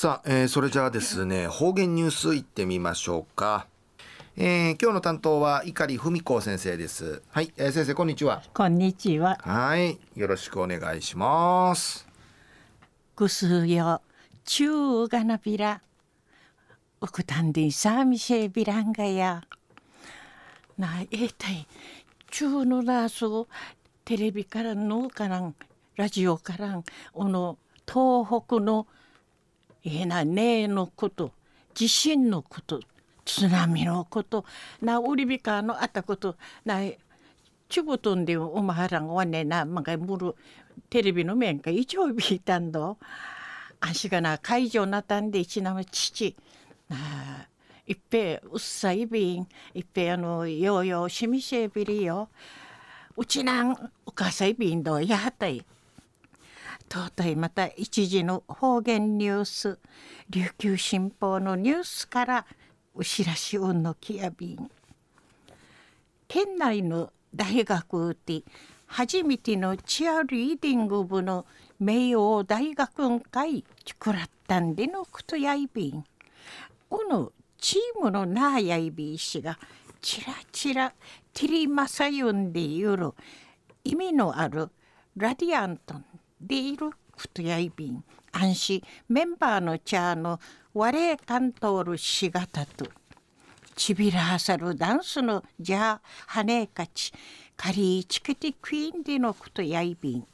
さあ、えー、それじゃあですね方言ニュースいってみましょうか、えー、今日の担当は碇文子先生です。はい、えー、先生こんにちは。こんにちは。はいよろしくお願いします。ぐすよ中がなびらウクタンディサーミシェビランガや。なえたい中のラーステレビからのからんラジオからんおの東北のえなねえのこと地震のこと津波のことなウリビカのあったことなちごとんでおまはらんわねなまがむるテレビの面か一応ビーたんど。あしがな会場なたんで一なむ父ないっぺうっさいびんいっぺあのようようしみしえびりよ。うちなんおかさいびんどやはたい。とうといまた一時の方言ニュース琉球新報のニュースからうしらしうんのきやびん。県内の大学で初めてのチアリーディング部の名誉大学会作らったんでのことやいびん。このチームのなあやいびいしがちらちらティリマサユンでゆる意味のあるラディアントンでいることやいびん安心。メンバーのチャーの我カントールしがたと。ちびらはさるダンスのじゃあはねかち。カリーチケティクイーンでのことやいびん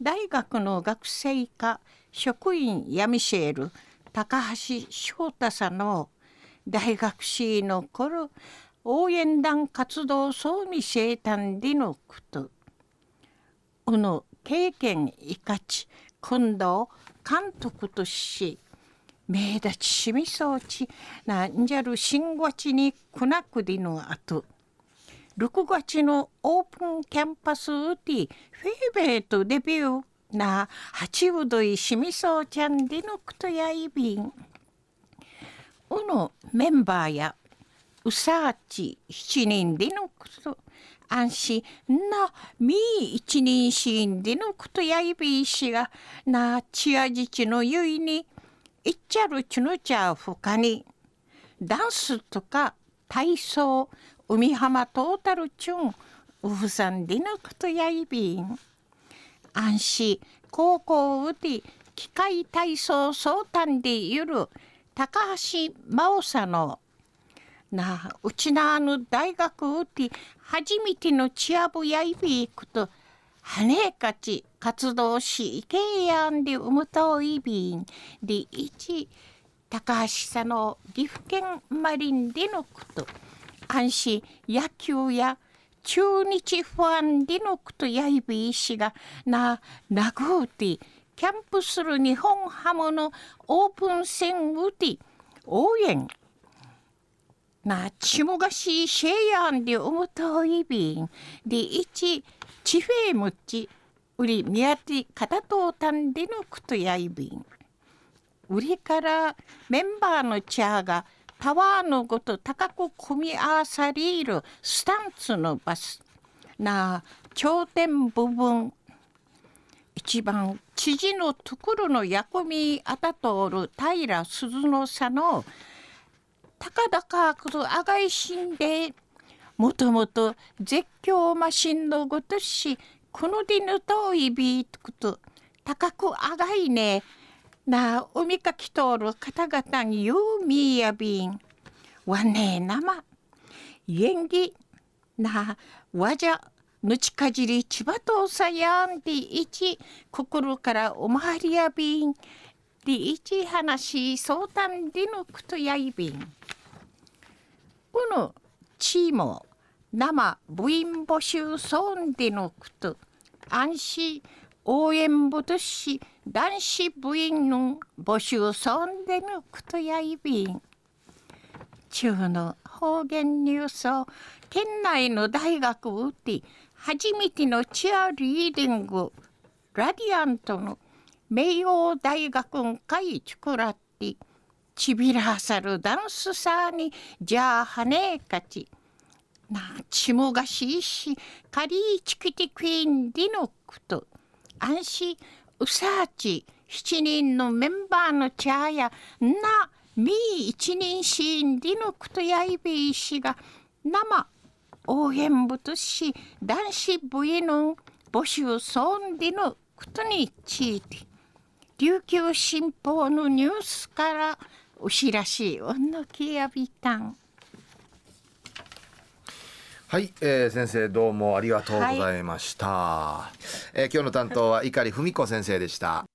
大学の学生課職員ヤミシェール。高橋翔太さんの大学士の頃応援団活動総味生誕でのこと。うの経験生かち今度監督とし名立ちしみそうちなんじゃる新月にくなくでのあと6月のオープンキャンパスウティフェーベートデビューな八うどいしみそうちゃんでのくとやいびん。うのメンバーやうさあち7人でのくと安心。なみ一人シーンでのことやいびいしがなちやじちのゆいにいっちゃるちのちゃふかに。ダンスとか体操海浜トータルチュンウフさんでのことやいびん。安心。高校うて機械体操相談でゆる高橋真央さんのなうちなあの大学うて初めてのチアブやいびいくとはねえかち活動しいけやんでうむといびんでいち高橋さんの岐阜県マリンでのこと安心野球や中日ファンでのことやいびいしがななぐうてキャンプする日本ハムのオープン戦うて応援なちもがしシェイヤンでおもといびんでいちちフェムチうりみやてかたとうたんでのくとやいびんうりからメンバーのチャーがタワーのごと高く組み合わさりるスタンツのバス。な頂点部分。一番知事のところの役みあたとおる平鈴の差のたかだかくるあがいしんでもともと絶叫マシンのごとしこのでぬといびとくと高くあがいね。な海かき通る方々にゆうみやびん。わねえなま。演技なわじゃぬちかじりちばとさやんでいち心からおまわりやびん。でいち話相談でのくとやいびん。のチームを生部員募集ソンでのこと安心応援部とし男子部員の募集ソンでのことやいびん。中の方言ニュースを県内の大学を打って初めてのチアリーディングラディアントの名誉大学会作らってちびらさるダンスさにじゃあはねえかち。なちもがしいしかりいちきてくいんでのこと。安心うさち7人のメンバーの茶やなみ一人シーンディのクトやいびいしが生応援部とし男子部員の募集ソンディのことについて。琉球新報のニュースからお知らしおのきやびたん。はい、えー、先生どうもありがとうございました、はい、えー、今日の担当は碇文子先生でした